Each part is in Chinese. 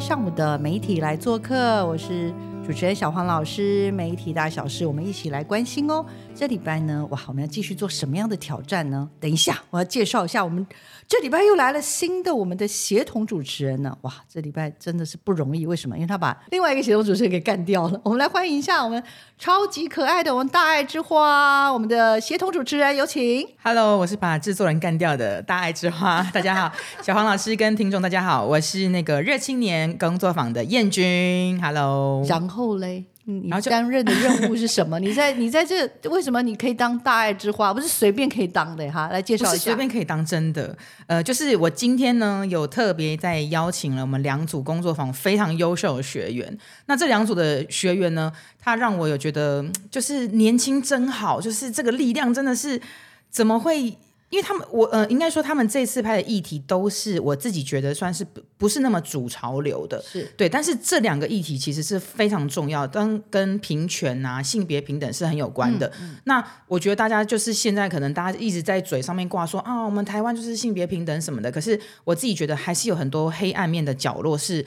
上午的媒体来做客，我是主持人小黄老师。媒体大小事，我们一起来关心哦。这礼拜呢，哇，我们要继续做什么样的挑战呢？等一下，我要介绍一下，我们这礼拜又来了新的我们的协同主持人呢。哇，这礼拜真的是不容易，为什么？因为他把另外一个协同主持人给干掉了。我们来欢迎一下我们超级可爱的我们大爱之花，我们的协同主持人，有请。Hello，我是把制作人干掉的大爱之花。大家好，小黄老师跟听众大家好，我是那个热青年工作坊的燕君。Hello，然后嘞，嗯你担任的任务是什么？你在你在这为什么你可以当大爱之花？不是随便可以当的哈，来介绍一下。随便可以当真的，呃，就是我今天呢有特别在邀请了我们两组工作坊非常优秀的学员。那这两组的学员呢，他让我有觉得嗯就是年轻真好，就是这个力量真的是怎么会？因为他们，我呃，应该说他们这次拍的议题都是我自己觉得算是不不是那么主潮流的，是对，但是这两个议题其实是非常重要，跟跟平权啊、性别平等是很有关的。那我觉得大家就是现在可能大家一直在嘴上面挂说啊，我们台湾就是性别平等什么的，可是我自己觉得还是有很多黑暗面的角落是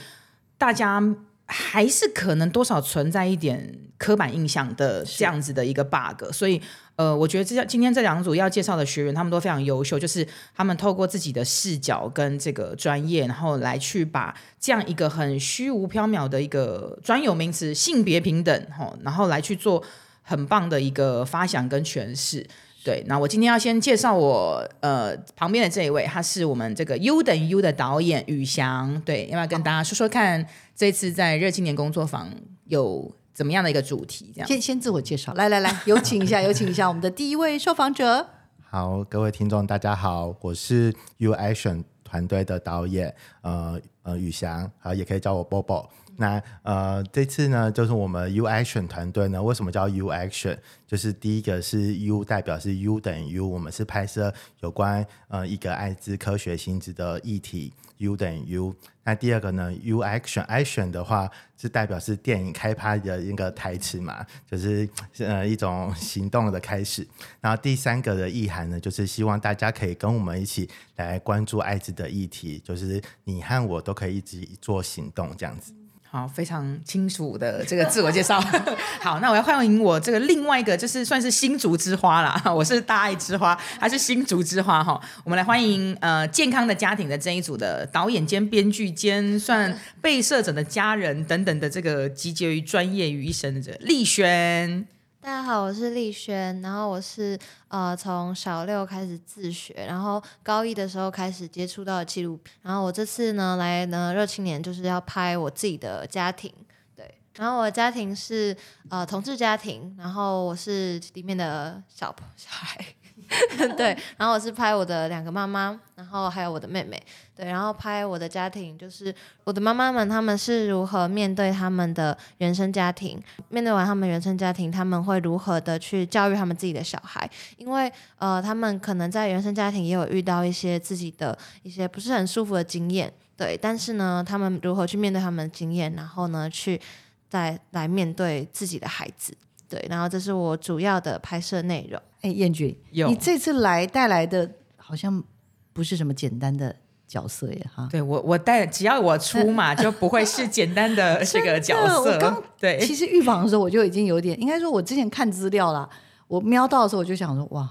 大家。还是可能多少存在一点刻板印象的这样子的一个 bug，所以呃，我觉得这今天这两组要介绍的学员，他们都非常优秀，就是他们透过自己的视角跟这个专业，然后来去把这样一个很虚无缥缈的一个专有名词性别平等，哈，然后来去做很棒的一个发想跟诠释。对，那我今天要先介绍我呃旁边的这一位，他是我们这个 U 等于 U 的导演宇翔。对，要不要跟大家说说看，这次在热青年工作坊有怎么样的一个主题？这样。先先自我介绍，来来来，有请一下，有请一下我们的第一位受访者。好，各位听众，大家好，我是 U Action 团队的导演，呃呃，宇翔，啊，也可以叫我 Bobo。那呃，这次呢，就是我们 U Action 团队呢，为什么叫 U Action？就是第一个是 U 代表是 U 等于 U，我们是拍摄有关呃一个艾滋科学性质的议题，U 等于 U。那第二个呢，U Action Action 的话是代表是电影开拍的一个台词嘛，就是呃一种行动的开始。然后第三个的意涵呢，就是希望大家可以跟我们一起来关注艾滋的议题，就是你和我都可以一起做行动这样子。好，非常清楚的这个自我介绍。好，那我要欢迎我这个另外一个，就是算是新竹之花啦。我是大爱之花，还是新竹之花哈？我们来欢迎呃健康的家庭的这一组的导演兼编剧兼算被摄者的家人等等的这个集结于专业于一身的这丽轩。大家好，我是丽轩，然后我是呃从小六开始自学，然后高一的时候开始接触到纪录片，然后我这次呢来呢热青年就是要拍我自己的家庭，对，然后我的家庭是呃同志家庭，然后我是里面的小小孩。对，然后我是拍我的两个妈妈，然后还有我的妹妹，对，然后拍我的家庭，就是我的妈妈们，他们是如何面对他们的原生家庭，面对完他们原生家庭，他们会如何的去教育他们自己的小孩，因为呃，他们可能在原生家庭也有遇到一些自己的一些不是很舒服的经验，对，但是呢，他们如何去面对他们的经验，然后呢，去再来面对自己的孩子，对，然后这是我主要的拍摄内容。哎，燕君，你这次来带来的好像不是什么简单的角色耶哈。对我，我带只要我出嘛，就不会是简单的 这个角色刚。对，其实预防的时候我就已经有点，应该说我之前看资料啦，我瞄到的时候我就想说，哇，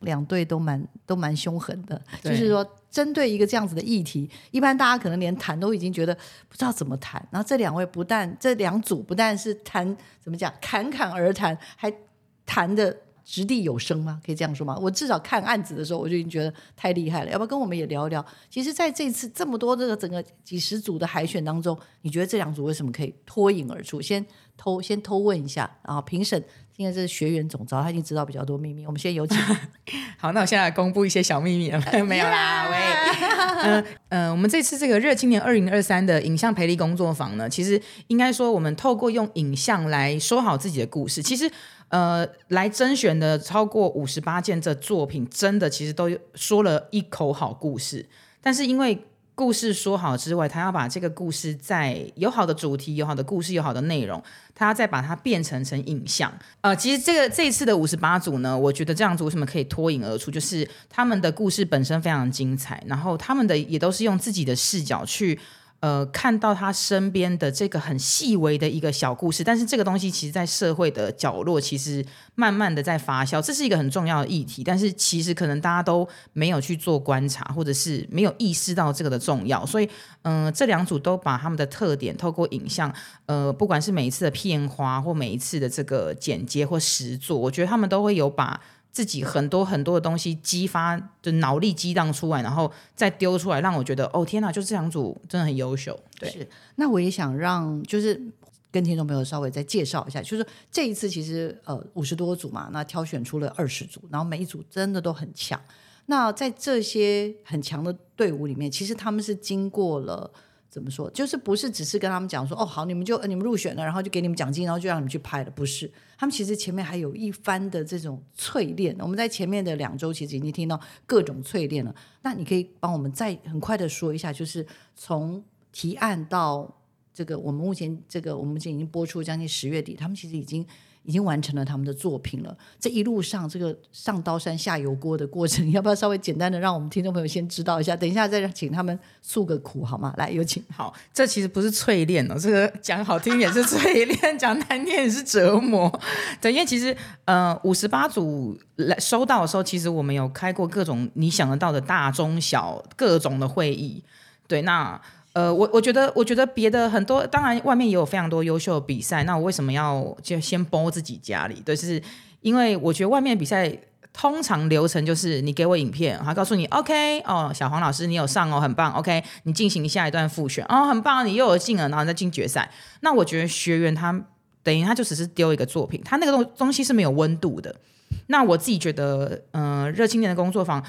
两队都蛮都蛮凶狠的，就是说针对一个这样子的议题，一般大家可能连谈都已经觉得不知道怎么谈，然后这两位不但这两组不但是谈怎么讲侃侃而谈，还谈的掷地有声吗？可以这样说吗？我至少看案子的时候，我就已经觉得太厉害了。要不要跟我们也聊一聊？其实，在这次这么多这个整个几十组的海选当中，你觉得这两组为什么可以脱颖而出？先偷先偷问一下，然后评审现在是学员总招，他已经知道比较多秘密。我们先有请。好，那我现在来公布一些小秘密了，没有啦，喂，嗯嗯，我们这次这个热青年二零二三的影像培力工作坊呢，其实应该说我们透过用影像来说好自己的故事，其实呃，来甄选的超过五十八件这作品，真的其实都说了一口好故事，但是因为。故事说好之外，他要把这个故事在有好的主题、有好的故事、有好的内容，他要再把它变成成影像。呃，其实这个这一次的五十八组呢，我觉得这样子为什么可以脱颖而出，就是他们的故事本身非常精彩，然后他们的也都是用自己的视角去。呃，看到他身边的这个很细微的一个小故事，但是这个东西其实，在社会的角落，其实慢慢的在发酵，这是一个很重要的议题。但是其实可能大家都没有去做观察，或者是没有意识到这个的重要。所以，嗯，这两组都把他们的特点透过影像，呃，不管是每一次的片花，或每一次的这个剪接或实作，我觉得他们都会有把。自己很多很多的东西激发的脑力激荡出来，然后再丢出来，让我觉得哦天哪，就这两组真的很优秀。对，是。那我也想让就是跟听众朋友稍微再介绍一下，就是这一次其实呃五十多组嘛，那挑选出了二十组，然后每一组真的都很强。那在这些很强的队伍里面，其实他们是经过了。怎么说？就是不是只是跟他们讲说哦好，你们就你们入选了，然后就给你们奖金，然后就让你们去拍了？不是，他们其实前面还有一番的这种淬炼。我们在前面的两周其实已经听到各种淬炼了。那你可以帮我们再很快的说一下，就是从提案到这个我们目前这个我们目前已经播出将近十月底，他们其实已经。已经完成了他们的作品了。这一路上这个上刀山下油锅的过程，要不要稍微简单的让我们听众朋友先知道一下？等一下再请他们诉个苦好吗？来，有请。好，这其实不是淬炼哦，这个讲好听也是淬炼，讲难听也是折磨。对，因为其实呃，五十八组来收到的时候，其实我们有开过各种你想得到的大中小各种的会议。对，那。呃，我我觉得，我觉得别的很多，当然外面也有非常多优秀的比赛。那我为什么要就先包自己家里？对，是因为我觉得外面比赛通常流程就是你给我影片，他告诉你 OK 哦，小黄老师你有上哦，很棒 OK，你进行下一段复选哦，很棒，你又有进了，然后再进决赛。那我觉得学员他等于他就只是丢一个作品，他那个东东西是没有温度的。那我自己觉得，嗯，热青年的工作坊。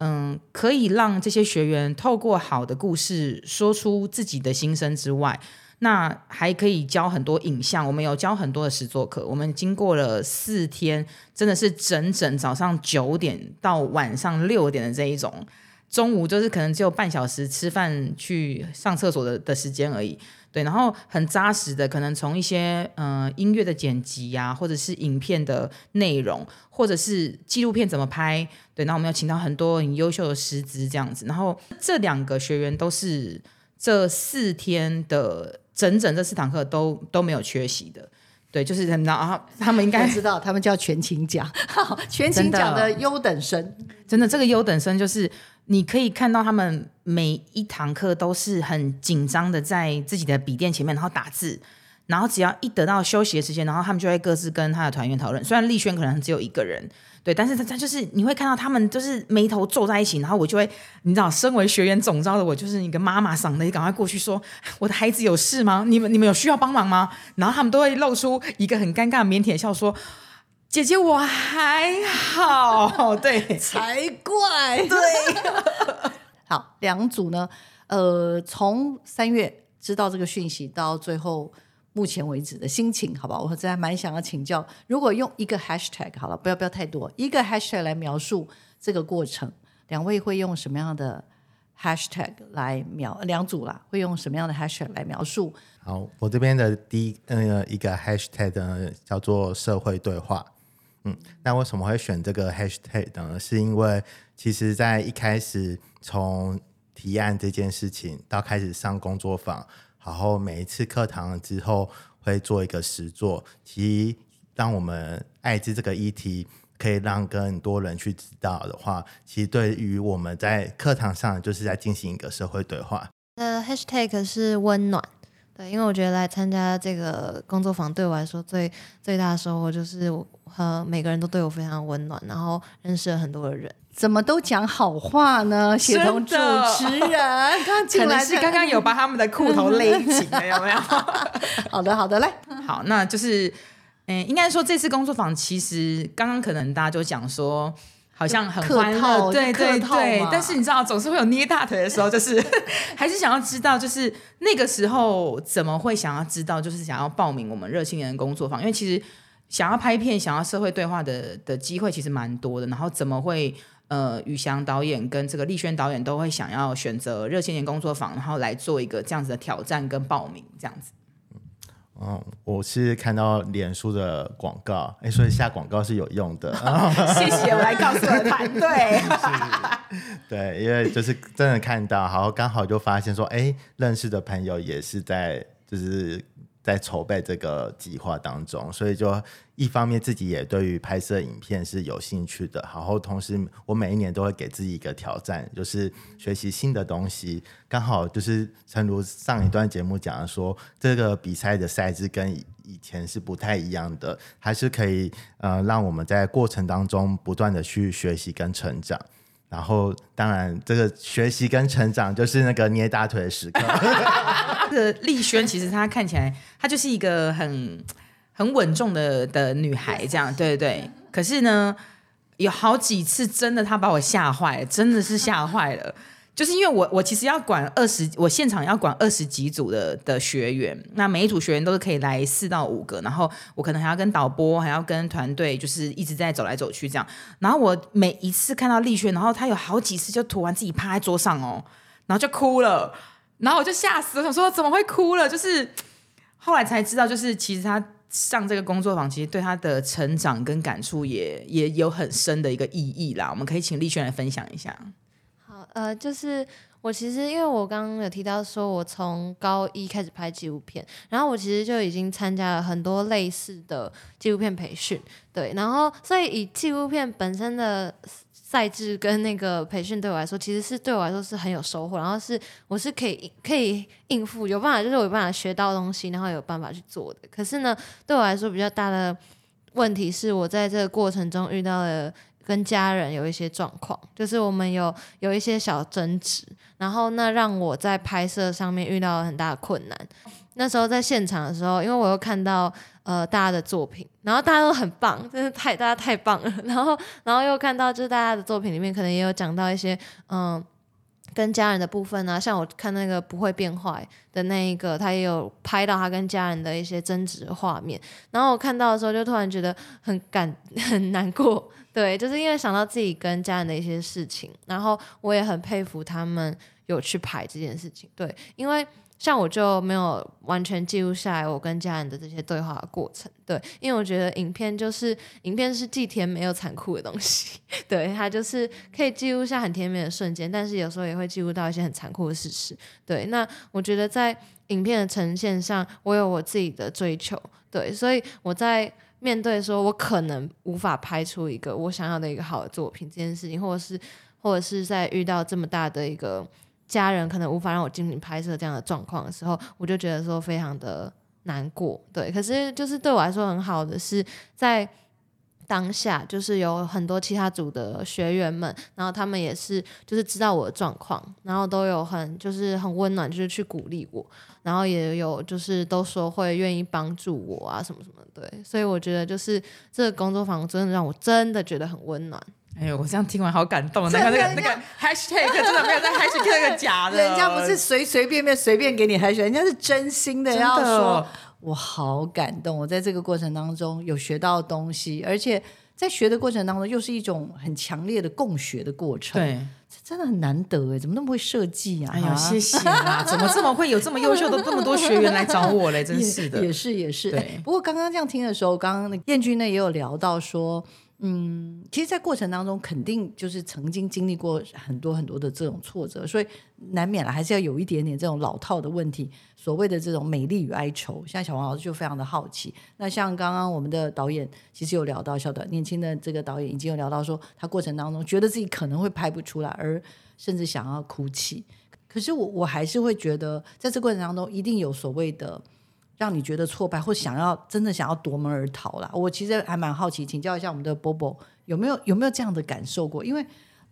嗯，可以让这些学员透过好的故事说出自己的心声之外，那还可以教很多影像。我们有教很多的实作课，我们经过了四天，真的是整整早上九点到晚上六点的这一种，中午就是可能只有半小时吃饭去上厕所的的时间而已。对，然后很扎实的，可能从一些呃音乐的剪辑呀，或者是影片的内容，或者是纪录片怎么拍，对，那我们要请到很多很优秀的师资这样子。然后这两个学员都是这四天的整整这四堂课都都没有缺席的，对，就是你知道啊，他们应该 知道，他们叫全勤奖，全勤奖的优等生，真的这个优等生就是。你可以看到他们每一堂课都是很紧张的，在自己的笔电前面，然后打字，然后只要一得到休息的时间，然后他们就会各自跟他的团员讨论。虽然丽轩可能只有一个人，对，但是他他就是你会看到他们就是眉头皱在一起，然后我就会，你知道，身为学员总招的我，就是一个妈妈嗓的，你赶快过去说，我的孩子有事吗？你们你们有需要帮忙吗？然后他们都会露出一个很尴尬腼腆笑说。姐姐，我还好，对，才怪，对。好，两组呢，呃，从三月知道这个讯息到最后目前为止的心情，好吧？我真还蛮想要请教，如果用一个 hashtag 好了，不要不要太多，一个 hashtag 来描述这个过程，两位会用什么样的 hashtag 来描？两组啦，会用什么样的 hashtag 来描述？好，我这边的第一呃一个 hashtag 呢叫做社会对话。嗯，那为什么会选这个 hashtag 呢？是因为其实，在一开始从提案这件事情到开始上工作坊，然后每一次课堂之后会做一个实作，其实让我们艾滋这个议题可以让更多人去知道的话，其实对于我们在课堂上就是在进行一个社会对话。呃，hashtag 是温暖。对，因为我觉得来参加这个工作坊对我来说最最大的收获就是我和每个人都对我非常温暖，然后认识了很多的人。怎么都讲好话呢？协同主持人，刚刚进可来能是刚刚有把他们的裤头勒紧了，有没有？好的好的，来，好，那就是，嗯，应该说这次工作坊其实刚刚可能大家就讲说。好像很客欢套乐，对对对但是你知道，总是会有捏大腿的时候，就是 还是想要知道，就是那个时候怎么会想要知道，就是想要报名我们热心人工作坊，因为其实想要拍片、想要社会对话的的机会其实蛮多的，然后怎么会呃，宇翔导演跟这个丽轩导演都会想要选择热青年工作坊，然后来做一个这样子的挑战跟报名这样子。嗯，我是看到脸书的广告，哎，所以下广告是有用的。谢谢，我来告诉团队。对，因为就是真的看到，然后刚好就发现说，哎，认识的朋友也是在就是在筹备这个计划当中，所以就一方面自己也对于拍摄影片是有兴趣的，然后同时我每一年都会给自己一个挑战，就是学习新的东西。刚好就是诚如上一段节目讲的说，这个比赛的赛制跟以以前是不太一样的，还是可以呃让我们在过程当中不断的去学习跟成长。然后，当然，这个学习跟成长就是那个捏大腿的时刻。这个丽轩其实她看起来，她就是一个很很稳重的的女孩，这样对对对。可是呢，有好几次真的她把我吓坏了，真的是吓坏了。就是因为我我其实要管二十，我现场要管二十几组的的学员，那每一组学员都是可以来四到五个，然后我可能还要跟导播，还要跟团队，就是一直在走来走去这样。然后我每一次看到丽轩，然后她有好几次就突然自己趴在桌上哦，然后就哭了，然后我就吓死，我想说怎么会哭了？就是后来才知道，就是其实她上这个工作坊，其实对她的成长跟感触也也有很深的一个意义啦。我们可以请丽轩来分享一下。呃，就是我其实因为我刚刚有提到说，我从高一开始拍纪录片，然后我其实就已经参加了很多类似的纪录片培训，对，然后所以以纪录片本身的赛制跟那个培训对我来说，其实是对我来说是很有收获，然后是我是可以可以应付，有办法就是我有办法学到东西，然后有办法去做的。可是呢，对我来说比较大的问题是我在这个过程中遇到了。跟家人有一些状况，就是我们有有一些小争执，然后那让我在拍摄上面遇到了很大的困难。那时候在现场的时候，因为我又看到呃大家的作品，然后大家都很棒，真是太大家太棒了。然后然后又看到就是大家的作品里面可能也有讲到一些嗯。跟家人的部分呢、像我看那个不会变坏的那一个，他也有拍到他跟家人的一些争执画面。然后我看到的时候，就突然觉得很感很难过。对，就是因为想到自己跟家人的一些事情，然后我也很佩服他们有去拍这件事情。对，因为像我就没有完全记录下来我跟家人的这些对话过程。对，因为我觉得影片就是影片是既甜美又残酷的东西。对，它就是可以记录下很甜美的瞬间，但是有时候也会记录到一些很残酷的事实。对，那我觉得在影片的呈现上，我有我自己的追求。对，所以我在。面对说，我可能无法拍出一个我想要的一个好的作品这件事情，或者是，或者是在遇到这么大的一个家人可能无法让我进行拍摄这样的状况的时候，我就觉得说非常的难过。对，可是就是对我来说很好的是在当下，就是有很多其他组的学员们，然后他们也是就是知道我的状况，然后都有很就是很温暖，就是去鼓励我，然后也有就是都说会愿意帮助我啊什么什么的，对，所以我觉得就是这个工作坊真的让我真的觉得很温暖。哎呦，我这样听完好感动，那个那个那个 hashtag 真的没有在 hashtag 那个假的，人家不是随随便便随便给你 hashtag，，人家是真心的要说，我好感动，我在这个过程当中有学到东西，而且在学的过程当中又是一种很强烈的共学的过程，，对。这真的很难得哎，怎么那么会设计啊？哎呀，谢谢啊！怎么这么会有这么优秀的这么多学员来找我嘞？真是的也，是也是。不过刚刚这样听的时候，刚刚那个燕君呢也有聊到说，嗯，其实，在过程当中肯定就是曾经经历过很多很多的这种挫折，所以难免了还是要有一点点这种老套的问题，所谓的这种美丽与哀愁。像小王老师就非常的好奇。那像刚刚我们的导演其实有聊到，小的年轻的这个导演已经有聊到说，他过程当中觉得自己可能会拍不出来，而甚至想要哭泣。可是我我还是会觉得，在这过程当中，一定有所谓的让你觉得挫败，或想要真的想要夺门而逃啦。我其实还蛮好奇，请教一下我们的波波，有没有有没有这样的感受过？因为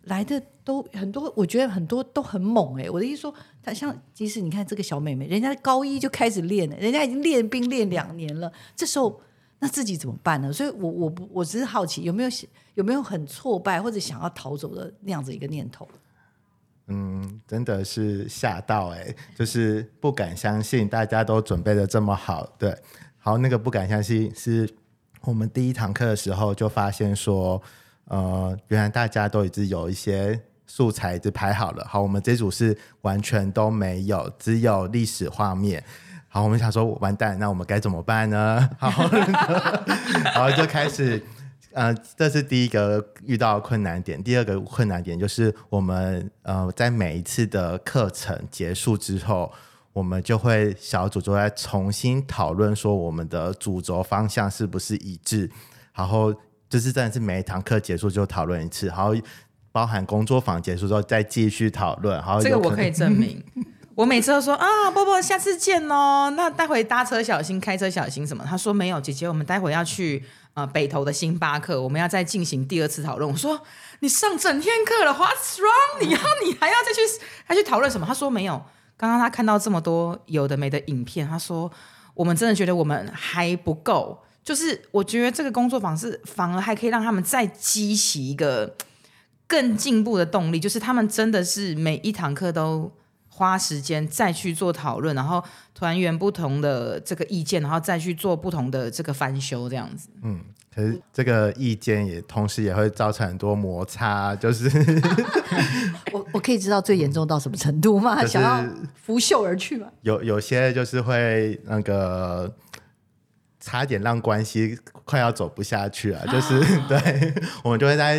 来的都很多，我觉得很多都很猛哎、我的意思说，他像即使你看这个小妹妹，人家高一就开始练了，人家已经练兵练两年了，这时候那自己怎么办呢？所以我我不我只是好奇，有没有有没有很挫败或者想要逃走的那样子一个念头？嗯，真的是吓到哎、就是不敢相信大家都准备的这么好。对，好，那个不敢相信是我们第一堂课的时候就发现说，呃，原来大家都已经有一些素材已经拍好了。好，我们这组是完全都没有，只有历史画面。好，我们想说完蛋，那我们该怎么办呢？好，然后 就开始。呃，这是第一个遇到的困难点。第二个困难点就是我们呃，在每一次的课程结束之后，我们就会小组就在重新讨论说我们的主轴方向是不是一致，然后就是真的是每一堂课结束就讨论一次，然后包含工作坊结束之后再继续讨论。然后有能这个我可以证明。我每次都说啊，波波，下次见哦。那待会搭车小心，开车小心什么？他说没有，姐姐，我们待会要去呃北投的星巴克，我们要再进行第二次讨论。我说你上整天课了，What's wrong？你要你还要再去还去讨论什么？他说没有。刚刚他看到这么多有的没的影片，他说我们真的觉得我们还不够。就是我觉得这个工作坊是反而还可以让他们再激起一个更进步的动力，就是他们真的是每一堂课都花时间再去做讨论，然后团员不同的这个意见，然后再去做不同的这个翻修，这样子。嗯，可是这个意见也同时也会造成很多摩擦，就是 我我可以知道最严重到什么程度吗？就是想要拂袖而去吗？有有些就是会那个差点让关系快要走不下去啊，就是 对我们就会在，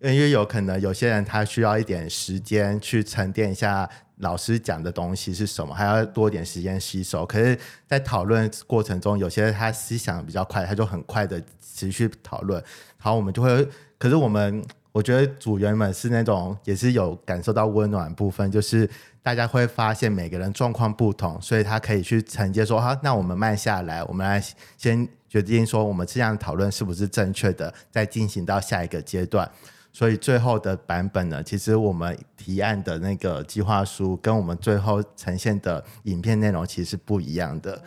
因为有可能有些人他需要一点时间去沉淀一下老师讲的东西是什么，还要多点时间吸收。可是，在讨论过程中，有些他思想比较快，他就很快的持续讨论，好，我们就会，可是我们。我觉得组员们是那种也是有感受到温暖部分，就是大家会发现每个人状况不同，所以他可以去承接说，好，那我们慢下来，我们来先决定说我们这样讨论是不是正确的，再进行到下一个阶段。所以最后的版本呢，其实我们提案的那个计划书跟我们最后呈现的影片内容其实是不一样的。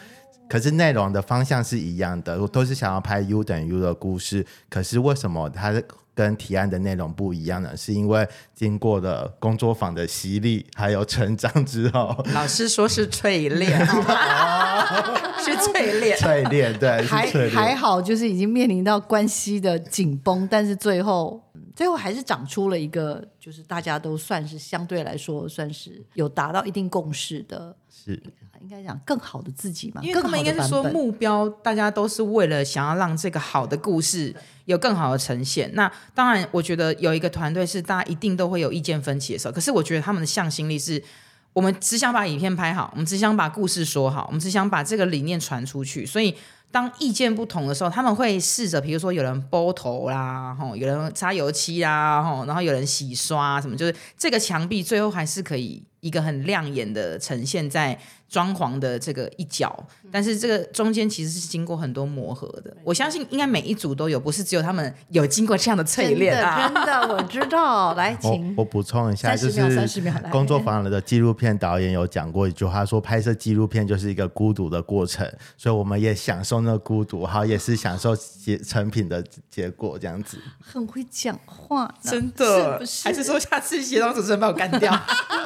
可是内容的方向是一样的，我都是想要拍 U 等于 U 的故事。可是为什么它跟提案的内容不一样呢？是因为经过了工作坊的洗礼还有成长之后，老师说是淬炼，是淬炼。淬炼，对，是还还。好，就是已经面临到关系的紧绷，但是最后嗯最后还是长出了一个，就是大家都算是相对来说算是有达到一定共识的，是应该讲更好的自己嘛，因为他们应该是说目标，大家都是为了想要让这个好的故事有更好的呈现。那当然，我觉得有一个团队是大家一定都会有意见分歧的时候，可是我觉得他们的向心力是。我们只想把影片拍好，我们只想把故事说好，我们只想把这个理念传出去。所以，当意见不同的时候，他们会试着，比如说有人剥头啦，吼，有人擦油漆啦，吼，然后有人洗刷什么，就是这个墙壁最后还是可以一个很亮眼的呈现在装潢的这个一角，但是这个中间其实是经过很多磨合的。我相信应该每一组都有，不是只有他们有经过这样的淬炼啊。真的真的，我知道。来，请我补充一下，就是30秒来工作坊里的纪录片导演有讲过一句话，说拍摄纪录片就是一个孤独的过程，所以我们也享受那个孤独，好，也是享受结成品的结果，这样子。很会讲话，真的，是不是？还是说下次协同主持人把我干掉？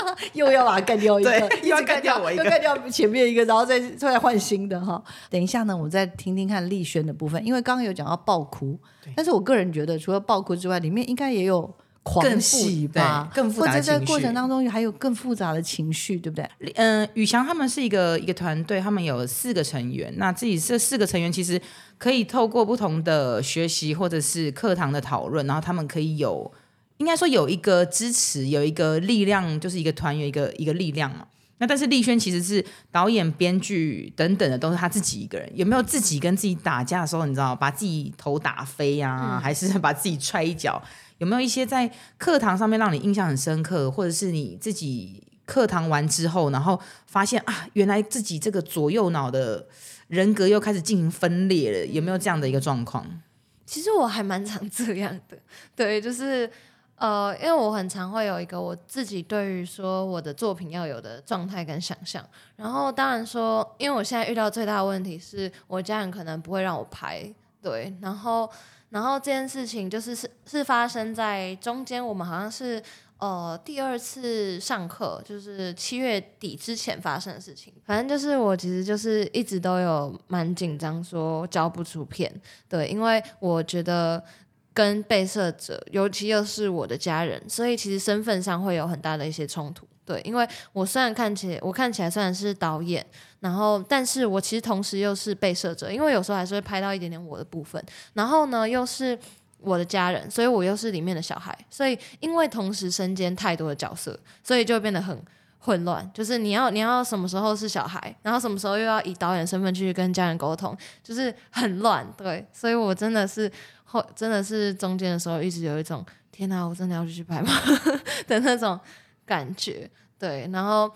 又要把它干掉一个，一直又要干掉我一个又干掉前面一个，然后再再换新的哈。等一下呢，我再听听看丽轩的部分，因为刚刚有讲到爆哭，但是我个人觉得除了爆哭之外，里面应该也有狂喜吧，更复对更复杂的或者在过程当中还有更复杂的情绪，对不对？嗯，宇翔他们是一个一个团队，他们有四个成员。那自己这四个成员其实可以透过不同的学习或者是课堂的讨论，然后他们可以有，应该说有一个支持，有一个力量，就是一个团员一个一个力量嘛。那但是丽轩其实是导演、编剧等等的，都是他自己一个人。有没有自己跟自己打架的时候，你知道把自己头打飞呀、还是把自己踹一脚？有没有一些在课堂上面让你印象很深刻，或者是你自己课堂完之后，然后发现啊，原来自己这个左右脑的人格又开始进行分裂了，有没有这样的一个状况？其实我还蛮常这样的，对，就是呃，因为我很常会有一个我自己对于说我的作品要有的状态跟想象，然后当然说，因为我现在遇到最大的问题是我家人可能不会让我拍，对，然后然后这件事情就是是是发生在中间，我们好像是。呃，第二次上课就是七月底之前发生的事情。反正就是我其实就是一直都有蛮紧张，说交不出片。对，因为我觉得跟被摄者，尤其又是我的家人，所以其实身份上会有很大的一些冲突。对，因为我虽然看起来我看起来虽然是导演，然后但是我其实同时又是被摄者，因为有时候还是会拍到一点点我的部分。然后呢，又是。我的家人，所以我又是里面的小孩，所以因为同时身兼太多的角色，所以就变得很混乱。就是你要你要什么时候是小孩，然后什么时候又要以导演身份去跟家人沟通，就是很乱。对，所以我真的是后真的是中间的时候，一直有一种天哪，我真的要去拍吗 的那种感觉。对，然后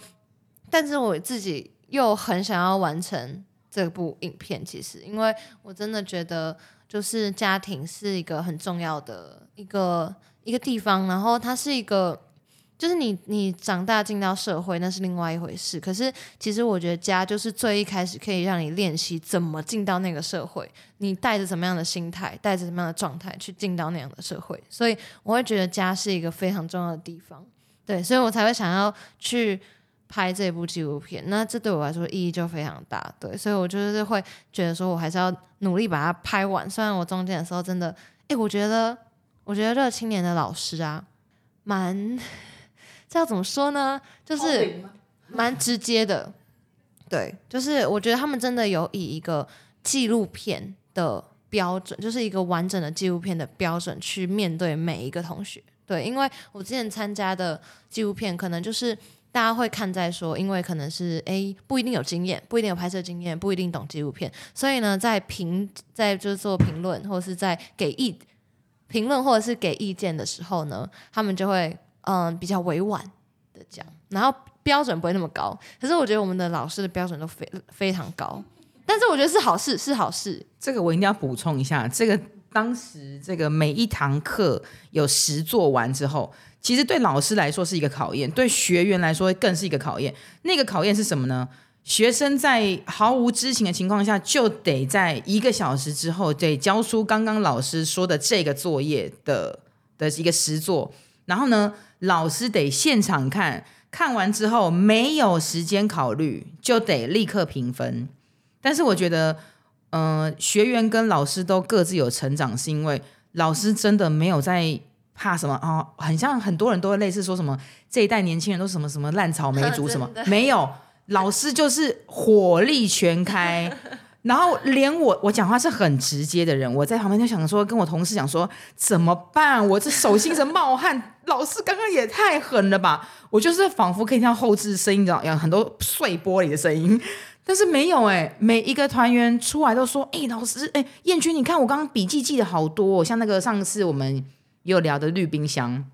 但是我自己又很想要完成这部影片，其实因为我真的觉得。就是家庭是一个很重要的一个一个地方，然后它是一个，就是你你长大进到社会那是另外一回事。可是其实我觉得家就是最一开始可以让你练习怎么进到那个社会，你带着什么样的心态，带着什么样的状态去进到那样的社会。所以我会觉得家是一个非常重要的地方，对，所以我才会想要去。拍这部纪录片，那这对我来说意义就非常大，对，所以我就是会觉得说，我还是要努力把它拍完。虽然我中间的时候真的，哎，我觉得，我觉得热青年的老师啊，蛮，这要怎么说呢？就是蛮直接的，对，就是我觉得他们真的有以一个纪录片的标准，就是一个完整的纪录片的标准去面对每一个同学，对，因为我之前参加的纪录片可能就是。大家会看在说，因为可能是诶不一定有经验，不一定有拍摄经验，不一定懂纪录片，所以呢，在评在就是做评论或者是在给意评论或者是给意见的时候呢，他们就会嗯比较委婉的讲，然后标准不会那么高。可是我觉得我们的老师的标准都非非常高，但是我觉得是好事，是好事。这个我一定要补充一下，这个当时这个每一堂课有十做完之后。其实对老师来说是一个考验，对学员来说更是一个考验。那个考验是什么呢？学生在毫无知情的情况下，就得在一个小时之后得交出刚刚老师说的这个作业的的一个实作。然后呢，老师得现场看看完之后没有时间考虑，就得立刻评分。但是我觉得，嗯，学员跟老师都各自有成长，是因为老师真的没有在。怕什么哦？很像很多人都会类似说什么这一代年轻人都什么什么烂草莓族什么 没有，老师就是火力全开，然后连我我讲话是很直接的人，我在旁边就想说跟我同事讲说怎么办？我这手心是冒汗，老师刚刚也太狠了吧！我就是仿佛可以听到后置声音，这样很多碎玻璃的声音，但是没有哎，每一个团员出来都说哎，老师哎，燕君你看我刚刚笔记记的好多，像那个上次我们。有聊的绿冰箱，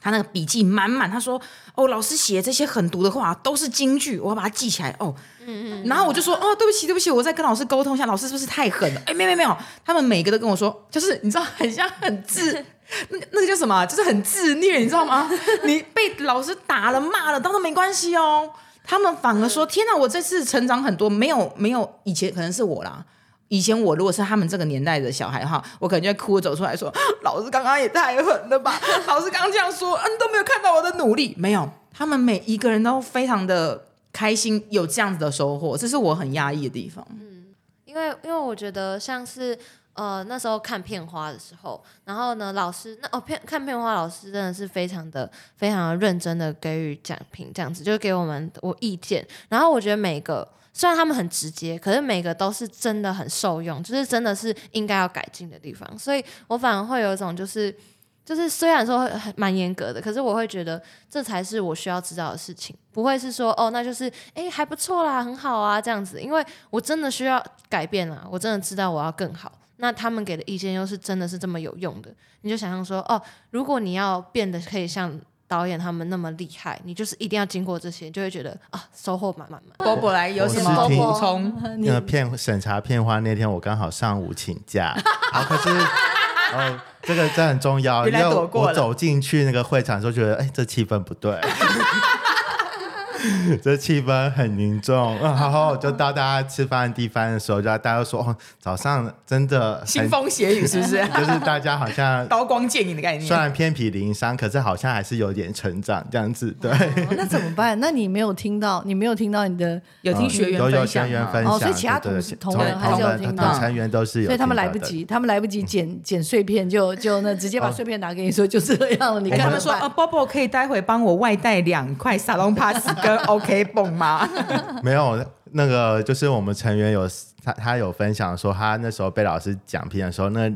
他那个笔记满满。他说：“哦，老师写这些狠毒的话都是金句，我要把它记起来。”哦，嗯嗯。然后我就说：“哦，对不起，对不起，我再跟老师沟通一下，老师是不是太狠了？”哎，没有没有，他们每个都跟我说，就是你知道，很像很自，那那个叫什么？就是很自虐，你知道吗？你被老师打了骂了，当然没关系哦。他们反而说：“天哪，我这次成长很多，没有没有以前可能是我啦。”以前我如果是他们这个年代的小孩哈，我可能就会哭着走出来说：“ 老师刚刚也太狠了吧！老师刚刚这样说，嗯，都没有看到我的努力。”没有，他们每一个人都非常的开心，有这样子的收获，这是我很压抑的地方。嗯，因为因为我觉得像是呃那时候看片花的时候，然后呢老师那哦片看片花老师真的是非常的非常的认真的给予讲评，这样子就给我们我意见，然后我觉得每个。虽然他们很直接，可是每个都是真的很受用，就是真的是应该要改进的地方。所以我反而会有一种，就是就是虽然说蛮严格的，可是我会觉得这才是我需要知道的事情，不会是说哦，那就是哎还不错啦，很好啊这样子。因为我真的需要改变了，我真的知道我要更好。那他们给的意见又是真的是这么有用的，你就想象说哦，如果你要变得可以像。导演他们那么厉害，你就是一定要经过这些，就会觉得啊，收获满满满。波波来有什么补充？那个片审查片花那天，我刚好上午请假，好可是哦，这个这很重要，因为我走进去那个会场的时候，觉得哎，这气氛不对。这气氛很凝重，然后就到大家吃饭地方的时候，就大家都说哦，早上真的很腥风血雨是不是？就是大家好像刀光剑影的概念虽。然偏僻灵伤，可是好像还是有点成长这样子，对。哦那怎么办？那你没有听到，你没有听到你的，有听学员都有分享员分享，哦所以其他同同仁还是有听到同成员都是有，所以他们来不。及，他们来不及剪剪碎片，就就那直接把碎片拿给你说就这样了。你跟他们说，看怎么办呃，Bobo 可以待会帮我外带两块沙龙 pass 跟 OK 蹦吗？没有那个，就是我们成员有他他有分享说，他那时候被老师讲评的时候，那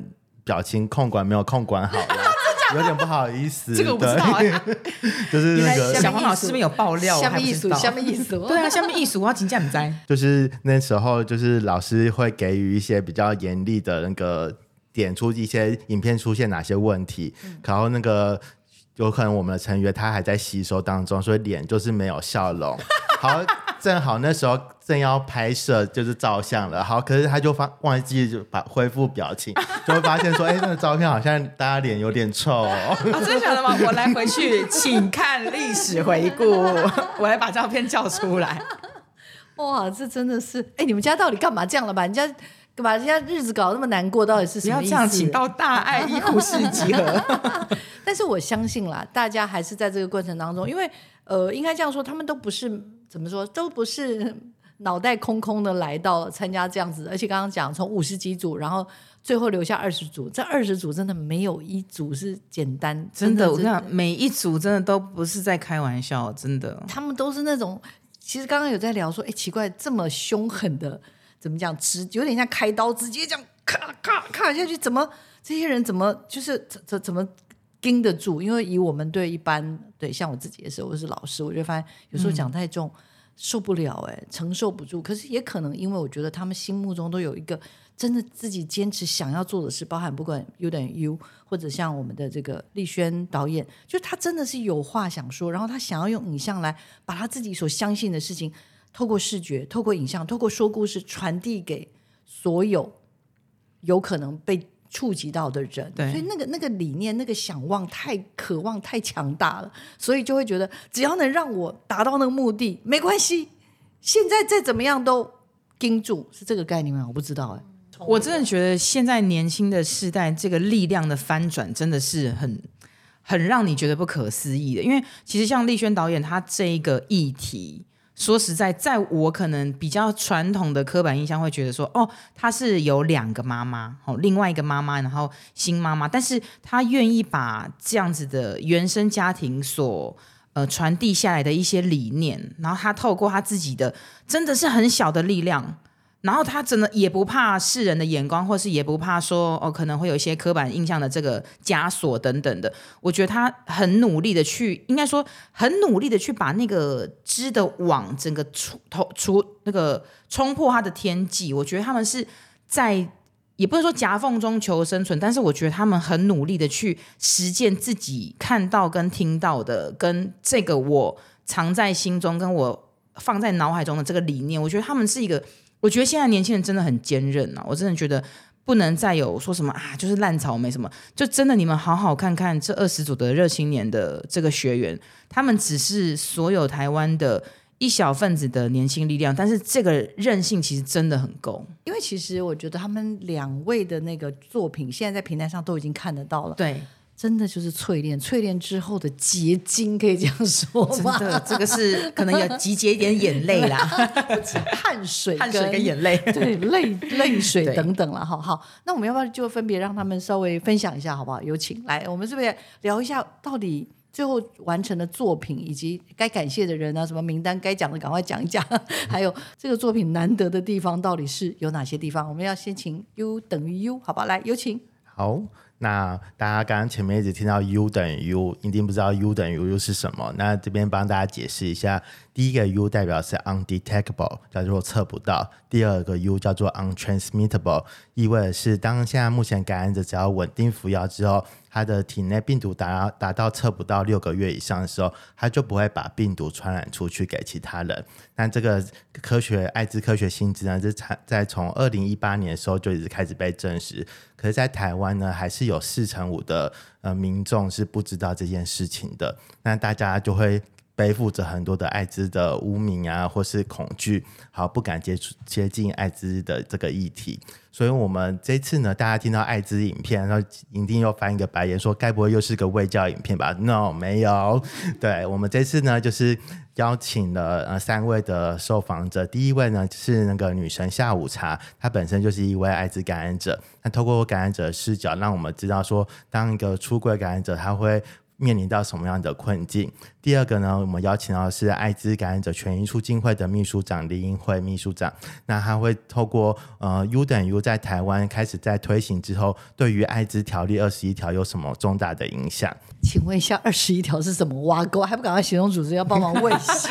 表情控管没有控管好，有点不好意思。这个我不知道 就是那个小黄老师这边有爆料，我下面艺术，下面艺术，对啊，下面艺术我要请假你在。就是那时候，就是老师会给予一些比较严厉的那个点出一些影片出现哪些问题，然后那个有可能我们的成员他还在吸收当中，所以脸就是没有笑容。好，正好那时候正要拍摄就是照相了，好，可是他就发忘记就把恢复表情，就会发现说，哎、那个照片好像大家脸有点臭哦。啊，真的假的吗？我来回去，请看历史回顾。我来把照片叫出来。哇，这真的是，哎，你们家到底干嘛这样了吧？人家把人家日子搞得那么难过，到底是什么意思？不要这样，请到大爱医护室集合。但是我相信啦，大家还是在这个过程当中，因为呃，应该这样说，他们都不是怎么说，都不是脑袋空空的来到参加这样子，而且刚刚讲从五十几组，然后最后留下二十组，这二十组真的没有一组是简单，真的，我跟你讲，每一组真的都不是在开玩笑，真的。他们都是那种，其实刚刚有在聊说，哎，奇怪，这么凶狠的，怎么讲，直有点像开刀，直接这样咔咔咔下去，怎么这些人怎么就是怎怎怎么盯得住？因为以我们对一般对像我自己的时候，我是老师，我就发现有时候讲太重。受不了哎、承受不住。可是也可能因为我觉得他们心目中都有一个真的自己坚持想要做的事，包含不管等于 U，或者像我们的这个丽轩导演，就他真的是有话想说，然后他想要用影像来把他自己所相信的事情，透过视觉、透过影像、透过说故事传递给所有有可能被触及到的人。对所以那个那个理念、那个想望太渴望、太强大了，所以就会觉得只要能让我达到那个目的，没关系，现在再怎么样都盯住，是这个概念吗？我不知道哎、我真的觉得现在年轻的世代这个力量的翻转真的是很很让你觉得不可思议的，因为其实像丽轩导演他这一个议题。说实在，在我可能比较传统的刻板印象会觉得说，哦，她是有两个妈妈，哦，另外一个妈妈，然后新妈妈，但是她愿意把这样子的原生家庭所呃传递下来的一些理念，然后她透过她自己的真的是很小的力量，然后他真的也不怕世人的眼光，或是也不怕说哦可能会有一些刻板印象的这个枷锁等等的。我觉得他很努力的去，应该说很努力的去把那个织的网整个出头出那个冲破他的天际。我觉得他们是在。也不是说夹缝中求生存，但是我觉得他们很努力的去实践自己看到跟听到的，跟这个我藏在心中，跟我放在脑海中的这个理念。我觉得他们是一个我觉得现在年轻人真的很坚韧啊！我真的觉得不能再有说什么啊，就是烂草莓什么，就真的你们好好看看这二十组的热青年的这个学员，他们只是所有台湾的一小份子的年轻力量，但是这个韧性其实真的很够。因为其实我觉得他们两位的那个作品，现在在平台上都已经看得到了，对，真的就是淬炼，淬炼之后的结晶，可以这样说吗？真的，这个是 可能要集结一点眼泪啦，汗水、汗水跟眼泪。对泪泪水等等了，好好。那我们要不要就分别让他们稍微分享一下，好不好？有请来，我们是不是聊一下到底最后完成的作品，以及该感谢的人啊，什么名单该讲的赶快讲一讲，还有这个作品难得的地方到底是有哪些地方？我们要先请 U 等于 U，好吧？来，有请。好，那大家刚刚前面一直听到 U 等于 U，一定不知道 U 等于 U 是什么。那这边帮大家解释一下，第一个 U 代表是 undetectable，叫做测不到；第二个 U 叫做 untransmittable，意味的是当现在目前感染者只要稳定服药之后，他的体内病毒达达到测不到六个月以上的时候，他就不会把病毒传染出去给其他人。那这个科学艾滋科学新知呢，是在在从二零一八年的时候就一直开始被证实。可是，在台湾呢，还是有四成五的呃民众是不知道这件事情的。那大家就会背负着很多的艾滋的污名啊，或是恐惧，好不敢接触接近艾滋的这个议题。所以，我们这次呢，大家听到艾滋影片，然后一定又翻一个白眼，说该不会又是个卫教影片吧？No，没有。对我们这次呢，就是邀请了呃三位的受访者。第一位呢是那个女神下午茶，她本身就是一位艾滋感染者。那透过感染者视角，让我们知道说，当一个出柜感染者，他会。面临到什么样的困境？第二个呢，我们邀请到的是艾滋感染者权益促进会的秘书长林英慧秘书长，那他会透过呃 U 等 U 在台湾开始在推行之后，对于艾滋条例二十一条有什么重大的影响？请问一下，二十一条是什么挖沟？还不赶快行动组织要帮忙问一下。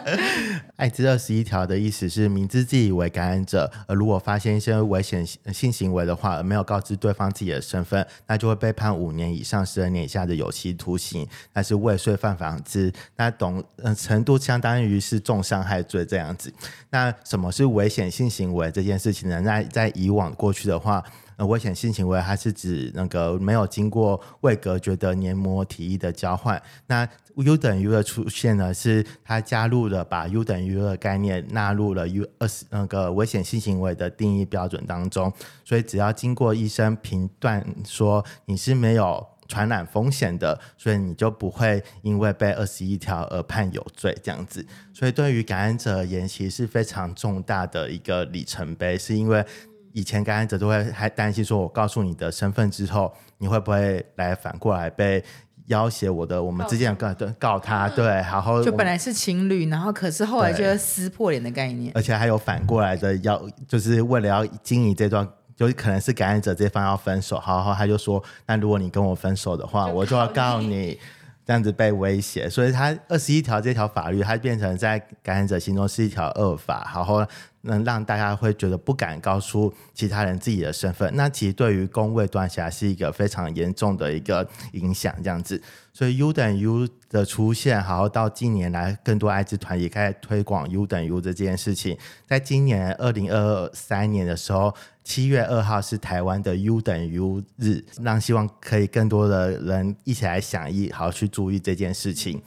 艾滋二十一条的意思是，明知自己为感染者，而如果发现一些危险性行为的话，而没有告知对方自己的身份，那就会被判五年以上十二年以下的有期徒刑，那是未遂犯防之，那懂呃程度相当于是重伤害罪这样子。那什么是危险性行为这件事情呢？在在以往过去的话。危险性行为，它是指那个没有经过未隔绝的黏膜体液的交换。那 U 等于的出现呢，是它加入了把 U 等于的概念纳入了 U 二十那个危险性行为的定义标准当中。所以只要经过医生评断说你是没有传染风险的，所以你就不会因为被二十一条而判有罪这样子。所以对于感染者而言，其实是非常重大的一个里程碑，是因为。以前感染者都会还担心说，我告诉你的身份之后，你会不会来反过来被要挟我的？我们之间告告他，对，然后就本来是情侣，然后可是后来就撕破脸的概念，而且还有反过来的要，就是为了要经营这段，就可能是感染者这方要分手，好好他就说，那如果你跟我分手的话，我就要告你。这样子被威胁，所以他二十一条这条法律，它变成在感染者心中是一条恶法，然后能让大家会觉得不敢告诉其他人自己的身份。那其实对于公卫断下是一个非常严重的一个影响，这样子。所以 U 等于 U 的出现，好到近年来更多艾滋团也开始推广 U 等于 U 这件事情。在今年二零二三年的时候。七月二号是台湾的 U 等于 U 日，让希望可以更多的人一起来响应，好去注意这件事情。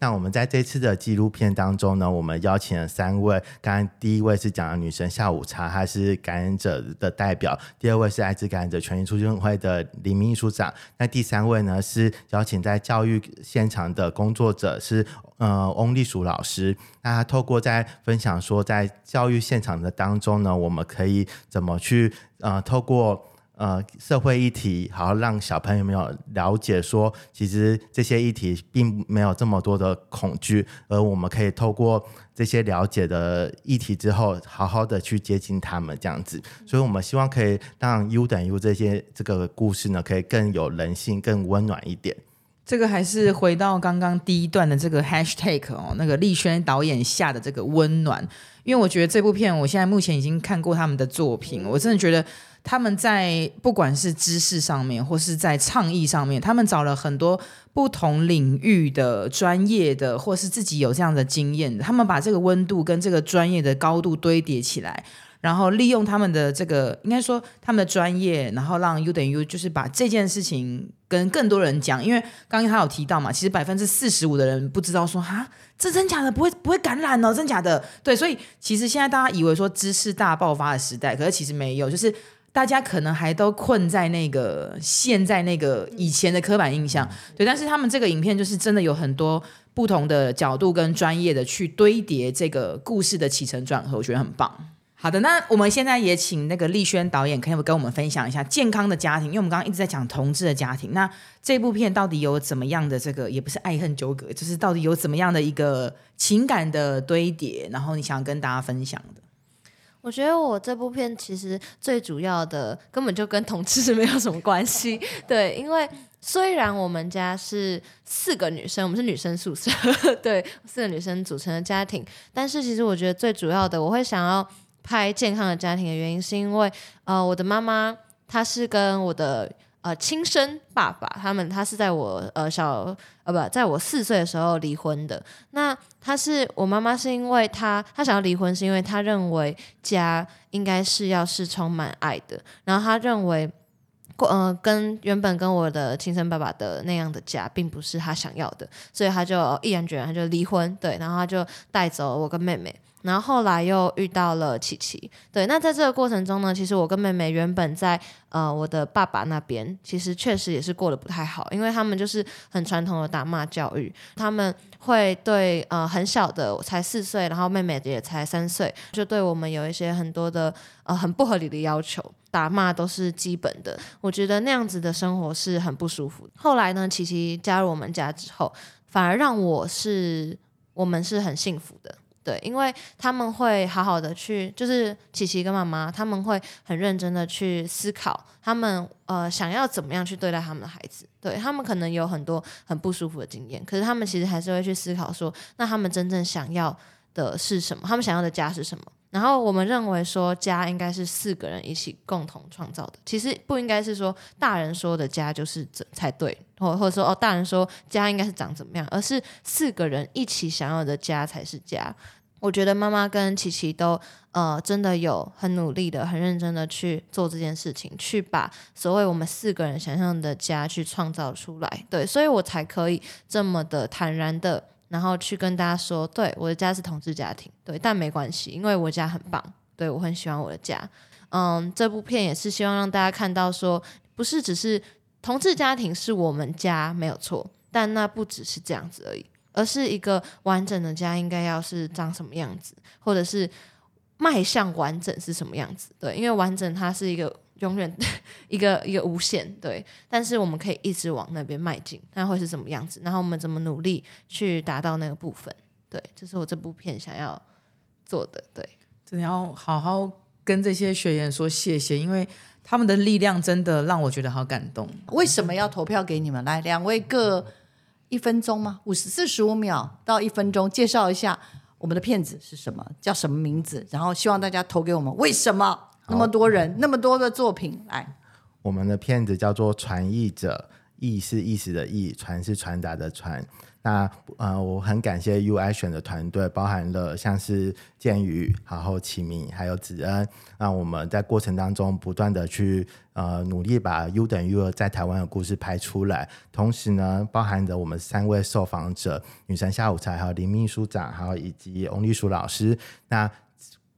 那我们在这次的纪录片当中呢，我们邀请了三位。刚刚第一位是讲的女神下午茶，她是感染者的代表；第二位是艾滋感染者权益促进会的李秘书长；那第三位呢是邀请在教育现场的工作者，是呃翁立淑老师。那他透过在分享说，在教育现场的当中呢，我们可以怎么去呃透过。呃，社会议题，好让小朋友们有了解，说其实这些议题并没有这么多的恐惧，而我们可以透过这些了解的议题之后，好好的去接近他们这样子。所以，我们希望可以让 U 等于这些这个故事呢，可以更有人性、更温暖一点。这个还是回到刚刚第一段的这个 Hashtag 哦，那个立轩导演下的这个温暖，因为我觉得这部片，我现在目前已经看过他们的作品，我真的觉得。他们在不管是知识上面，或是在倡议上面，他们找了很多不同领域的专业的，或是自己有这样的经验，他们把这个温度跟这个专业的高度堆叠起来，然后利用他们的这个，应该说他们的专业，然后让 U 等于 U 就是把这件事情跟更多人讲，因为刚刚他有提到嘛，其实百分之四十五的人不知道说哈，这真假的不会不会感染哦，真假的对，所以其实现在大家以为说知识大爆发的时代，可是其实没有，就是。大家可能还都困在那个现在那个以前的刻板印象，对。但是他们这个影片就是真的有很多不同的角度跟专业的去堆叠这个故事的起承转合，我觉得很棒。好的，那我们现在也请那个丽轩导演可以跟我们分享一下健康的家庭，因为我们刚刚一直在讲同志的家庭。那这部片到底有怎么样的这个，也不是爱恨纠葛，就是到底有怎么样的一个情感的堆叠，然后你想跟大家分享的。我觉得我这部片其实最主要的根本就跟同志没有什么关系，对，因为虽然我们家是四个女生，我们是女生宿舍，对，四个女生组成的家庭，但是其实我觉得最主要的，我会想要拍健康的家庭的原因，是因为呃，我的妈妈她是跟我的。呃，亲生爸爸他们，他是在我呃小呃不，在我四岁的时候离婚的。那他是我妈妈，是因为他他想要离婚，是因为他认为家应该是要是充满爱的。然后他认为，呃，跟原本跟我的亲生爸爸的那样的家，并不是他想要的，所以他就毅然决然他就离婚，对，然后他就带走我跟妹妹。然后后来又遇到了琪琪，对，那在这个过程中呢，其实我跟妹妹原本在呃我的爸爸那边，其实确实也是过得不太好，因为他们就是很传统的打骂教育，他们会对呃很小的才四岁，然后妹妹也才三岁，就对我们有一些很多的呃很不合理的要求，打骂都是基本的，我觉得那样子的生活是很不舒服。后来呢，琪琪加入我们家之后，反而让我是我们是很幸福的。对，因为他们会好好的去，就是琪琪跟妈妈，他们会很认真的去思考，他们呃想要怎么样去对待他们的孩子。对他们可能有很多很不舒服的经验，可是他们其实还是会去思考说，那他们真正想要的是什么？他们想要的家是什么？然后我们认为说，家应该是四个人一起共同创造的，其实不应该是说大人说的家就是这才对，或或者说哦，大人说家应该是长怎么样，而是四个人一起想要的家才是家。我觉得妈妈跟琪琪都呃真的有很努力的、很认真的去做这件事情，去把所谓我们四个人想象的家去创造出来。对，所以我才可以这么的坦然的。然后去跟大家说，对我的家是同志家庭，对，但没关系，因为我家很棒，对我很喜欢我的家。嗯，这部片也是希望让大家看到，说不是只是同志家庭是我们家没有错，但那不只是这样子而已，而是一个完整的家应该要是长什么样子，或者是迈向完整是什么样子？对，因为完整它是一个。永远 一个一个无限对，但是我们可以一直往那边迈进，那会是什么样子？然后我们怎么努力去达到那个部分？对，这是我这部片想要做的。对，真的要好好跟这些学员说谢谢，因为他们的力量真的让我觉得好感动。为什么要投票给你们？来，两位各一分钟吗？五十四十五秒到一分钟，介绍一下我们的片子是什么，叫什么名字？然后希望大家投给我们，为什么？那么多人，那么多的作品，来，我们的片子叫做《传译者》，意是意思的意，传是传达的传。那呃，我很感谢 UI 选的团队，包含了像是建宇，然后启明，还有子恩，让我们在过程当中不断的去呃努力把 U 等于 U 在台湾的故事拍出来。同时呢，包含着我们三位受访者，女神下午茶，还有林秘书长，还有以及翁丽淑老师。那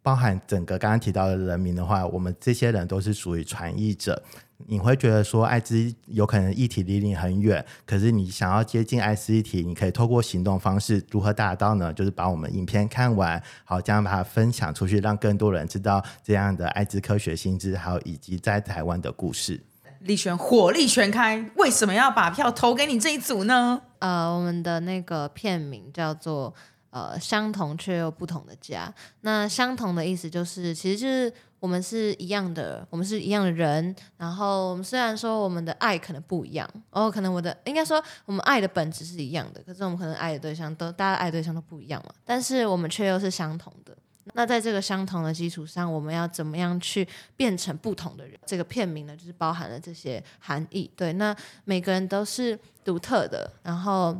包含整个刚刚提到的人民的话，我们这些人都是属于传译者。你会觉得说艾滋有可能议题离你很远，可是你想要接近艾滋议题，你可以透过行动方式如何达到呢？就是把我们影片看完，好，这样把它分享出去，让更多人知道这样的艾滋科学新知，还有以及在台湾的故事。李轩火力全开，为什么要把票投给你这一组呢？呃，我们的那个片名叫做。呃，相同却又不同的家。那相同的意思就是，其实就是我们是一样的，我们是一样的人。然后我们虽然说我们的爱可能不一样，哦，可能我的应该说我们爱的本质是一样的，可是我们可能爱的对象都大家爱对象都不一样嘛。但是我们却又是相同的。那在这个相同的基础上，我们要怎么样去变成不同的人？这个片名呢，就是包含了这些含义。对，那每个人都是独特的，然后。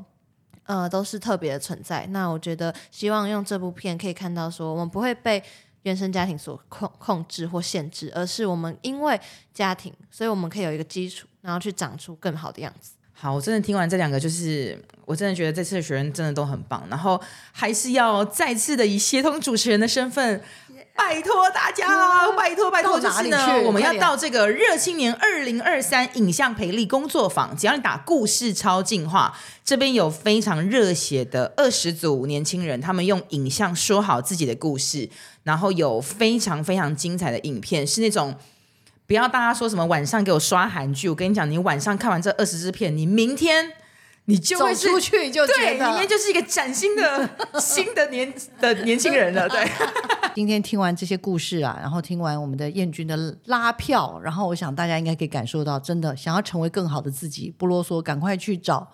呃，都是特别的存在。那我觉得，希望用这部片可以看到，说我们不会被原生家庭所控控制或限制，而是我们因为家庭，所以我们可以有一个基础，然后去长出更好的样子。好，我真的听完这两个，就是我真的觉得这次的学员真的都很棒。然后还是要再次的以协同主持人的身份。拜托大家，拜托拜托，就是呢，我们要到这个热青年二零二三影像培力工作坊，只要你打故事超进化，这边有非常热血的二十组年轻人，他们用影像说好自己的故事，然后有非常非常精彩的影片，是那种不要大家说什么晚上给我刷韩剧，我跟你讲，你晚上看完这二十支片，你明天你就会出去就对，明天就是一个崭新的 新的年的年轻人了，对。今天听完这些故事啊，然后听完我们的燕君的拉票，然后我想大家应该可以感受到，真的想要成为更好的自己，不啰嗦，赶快去找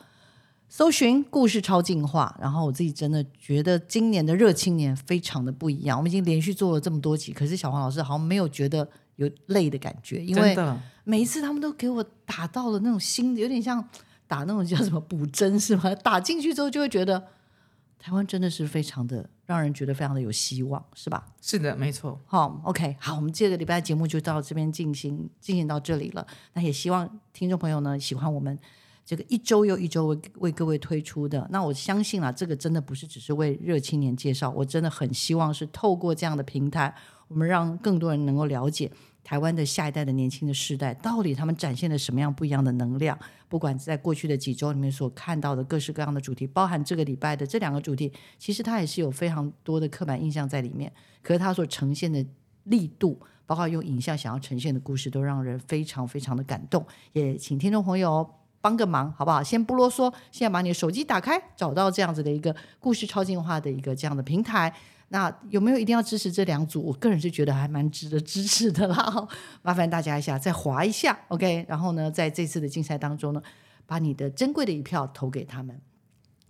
搜寻故事超进化。然后我自己真的觉得今年的热青年非常的不一样。我们已经连续做了这么多集，可是小黄老师好像没有觉得有累的感觉，因为每一次他们都给我打到了那种新的，有点像打那种叫什么补针是吗？打进去之后就会觉得台湾真的是非常的让人觉得非常的有希望，是吧？是的，没错。好，OK，好，我们这个礼拜的节目就到这边进行进行到这里了。那也希望听众朋友呢喜欢我们这个一周又一周为为各位推出的。那我相信啊，这个真的不是只是为热青年介绍，我真的很希望是透过这样的平台，我们让更多人能够了解台湾的下一代的年轻的世代，到底他们展现了什么样不一样的能量。不管在过去的几周里面所看到的各式各样的主题，包含这个礼拜的这两个主题，其实它也是有非常多的刻板印象在里面。可是它所呈现的力度，包括用影像想要呈现的故事，都让人非常非常的感动。也请听众朋友帮个忙，好不好？先不啰嗦，现在把你的手机打开，找到这样子的一个故事超进化的一个这样的平台。那有没有一定要支持这两组？我个人是觉得还蛮值得支持的啦。麻烦大家一下，再划一下，OK。然后呢，在这次的竞赛当中呢，把你的珍贵的一票投给他们，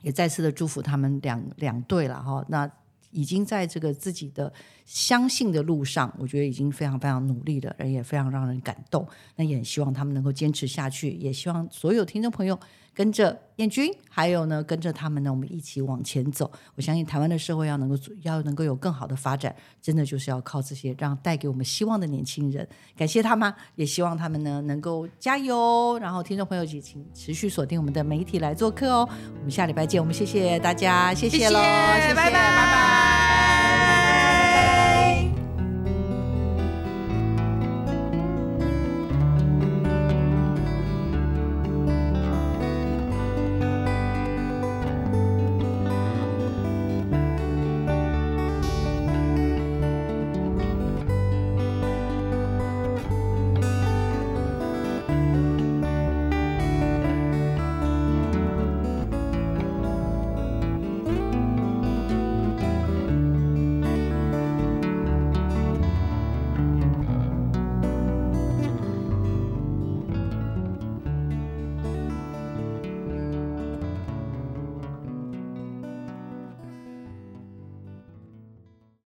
也再次的祝福他们两两队了哈。那已经在这个自己的相信的路上，我觉得已经非常非常努力了，而也非常让人感动。那也希望他们能够坚持下去，也希望所有听众朋友跟着燕军，还有呢跟着他们呢，我们一起往前走。我相信台湾的社会要能够要能够有更好的发展，真的就是要靠这些让带给我们希望的年轻人。感谢他们，也希望他们呢能够加油。然后听众朋友也请持续锁定我们的媒体来做客哦。我们下礼拜见，我们谢谢大家，谢谢喽，谢谢，拜拜。